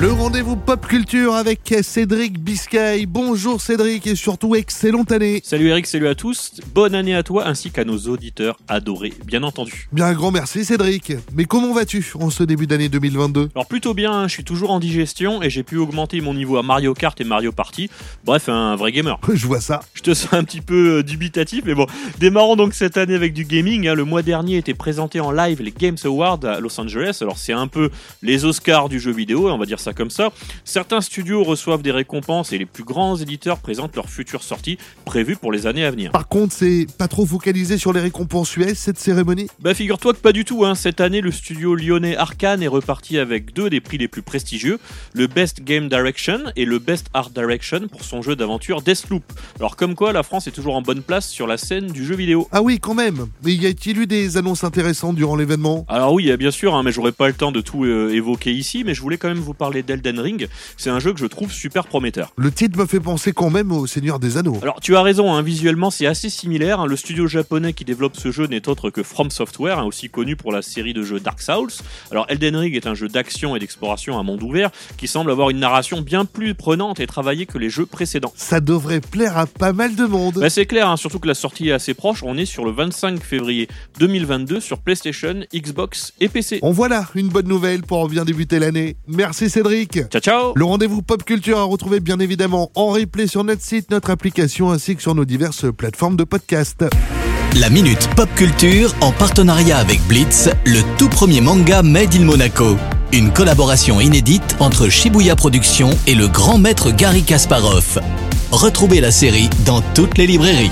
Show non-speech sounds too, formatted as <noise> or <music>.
Le rendez-vous pop culture avec Cédric Biscay. Bonjour Cédric et surtout excellente année. Salut Eric, salut à tous. Bonne année à toi ainsi qu'à nos auditeurs adorés, bien entendu. Bien un grand merci Cédric. Mais comment vas-tu en ce début d'année 2022 Alors plutôt bien, hein, je suis toujours en digestion et j'ai pu augmenter mon niveau à Mario Kart et Mario Party. Bref, un vrai gamer. <laughs> Je vois ça. Je te sens un petit peu euh, dubitatif, mais bon. Démarrons donc cette année avec du gaming. hein. Le mois dernier était présenté en live les Games Awards à Los Angeles. Alors c'est un peu les Oscars du jeu vidéo, on va dire ça comme ça. Certains studios reçoivent des récompenses et les plus grands éditeurs présentent leurs futures sorties prévues pour les années à venir. Par contre, c'est pas trop focalisé sur les récompenses US cette cérémonie? Bah figure-toi que pas du tout, hein. cette année le studio lyonnais Arkane est reparti avec deux des prix les plus prestigieux, le Best Game Direction et le Best Art Direction pour son jeu d'aventure Deathloop. Alors comme quoi la France est toujours en bonne place sur la scène du jeu vidéo. Ah oui, quand même. Mais y a-t-il eu des annonces intéressantes durant l'événement? Alors oui, bien sûr, hein, mais j'aurais pas le temps de tout euh, évoquer ici, mais je voulais quand même vous parler d'Elden Ring. C'est un jeu que je trouve super prometteur. Le titre me fait penser quand même au Seigneur des Anneaux. Alors tu as raison, hein, visuellement c'est assez similaire. hein. Le studio japonais qui développe ce jeu n'est autre que From Software, hein, aussi connu pour la série de jeux Dark Souls. Alors Elden Ring est un jeu d'action et d'exploration à monde ouvert qui semble avoir une narration bien plus prenante et travaillée que les jeux précédents. Ça devrait plaire à pas mal de monde. Bah, c'est clair, surtout que la sortie est assez proche. On est sur le 25 février 2022 sur PlayStation, Xbox et PC. En voilà une bonne nouvelle pour bien débuter l'année. Merci Cédric. Ciao ciao Le rendez-vous pop culture à retrouver bien évidemment en replay sur notre site, notre application ainsi que sur nos diverses plateformes de podcast. La Minute Pop Culture en partenariat avec Blitz, le tout premier manga Made in Monaco. Une collaboration inédite entre Shibuya Productions et le grand maître Gary Kasparov. Retrouvez la série dans toutes les librairies.